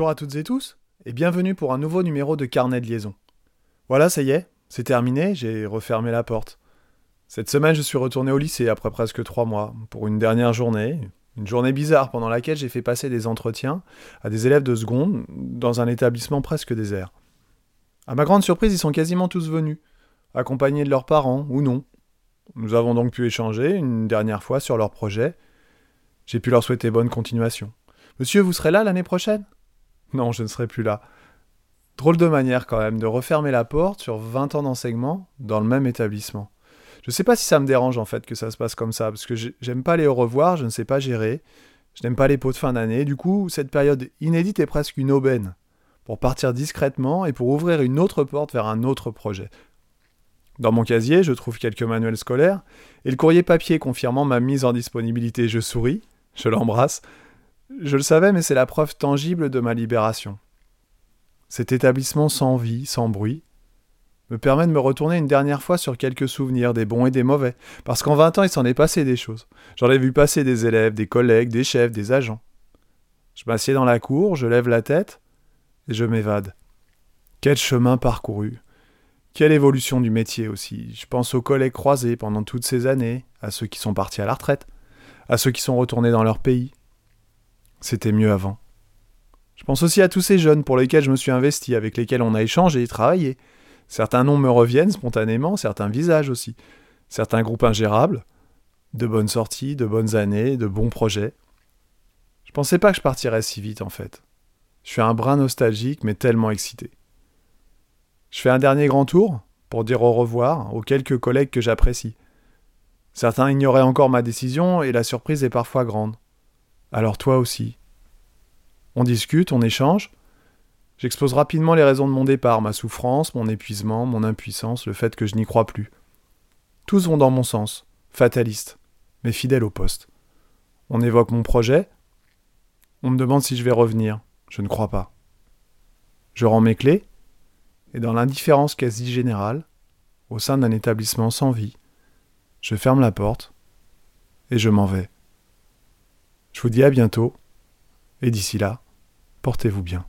Bonjour à toutes et tous, et bienvenue pour un nouveau numéro de Carnet de liaison. Voilà, ça y est, c'est terminé, j'ai refermé la porte. Cette semaine, je suis retourné au lycée après presque trois mois, pour une dernière journée, une journée bizarre pendant laquelle j'ai fait passer des entretiens à des élèves de seconde dans un établissement presque désert. À ma grande surprise, ils sont quasiment tous venus, accompagnés de leurs parents ou non. Nous avons donc pu échanger une dernière fois sur leur projet. J'ai pu leur souhaiter bonne continuation. Monsieur, vous serez là l'année prochaine? Non, je ne serai plus là. Drôle de manière quand même de refermer la porte sur 20 ans d'enseignement dans le même établissement. Je ne sais pas si ça me dérange en fait que ça se passe comme ça, parce que j'aime pas les au revoir, je ne sais pas gérer, je n'aime pas les pots de fin d'année, du coup cette période inédite est presque une aubaine pour partir discrètement et pour ouvrir une autre porte vers un autre projet. Dans mon casier, je trouve quelques manuels scolaires et le courrier papier confirmant ma mise en disponibilité. Je souris, je l'embrasse. Je le savais, mais c'est la preuve tangible de ma libération. Cet établissement sans vie, sans bruit, me permet de me retourner une dernière fois sur quelques souvenirs, des bons et des mauvais, parce qu'en 20 ans, il s'en est passé des choses. J'en ai vu passer des élèves, des collègues, des chefs, des agents. Je m'assieds dans la cour, je lève la tête, et je m'évade. Quel chemin parcouru. Quelle évolution du métier aussi. Je pense aux collègues croisés pendant toutes ces années, à ceux qui sont partis à la retraite, à ceux qui sont retournés dans leur pays. C'était mieux avant. Je pense aussi à tous ces jeunes pour lesquels je me suis investi, avec lesquels on a échangé et travaillé. Certains noms me reviennent spontanément, certains visages aussi, certains groupes ingérables, de bonnes sorties, de bonnes années, de bons projets. Je pensais pas que je partirais si vite en fait. Je suis un brin nostalgique, mais tellement excité. Je fais un dernier grand tour pour dire au revoir aux quelques collègues que j'apprécie. Certains ignoraient encore ma décision et la surprise est parfois grande. Alors toi aussi. On discute, on échange. J'expose rapidement les raisons de mon départ, ma souffrance, mon épuisement, mon impuissance, le fait que je n'y crois plus. Tous vont dans mon sens, fataliste, mais fidèle au poste. On évoque mon projet. On me demande si je vais revenir. Je ne crois pas. Je rends mes clés, et dans l'indifférence quasi générale, au sein d'un établissement sans vie, je ferme la porte et je m'en vais. Je vous dis à bientôt, et d'ici là, portez-vous bien.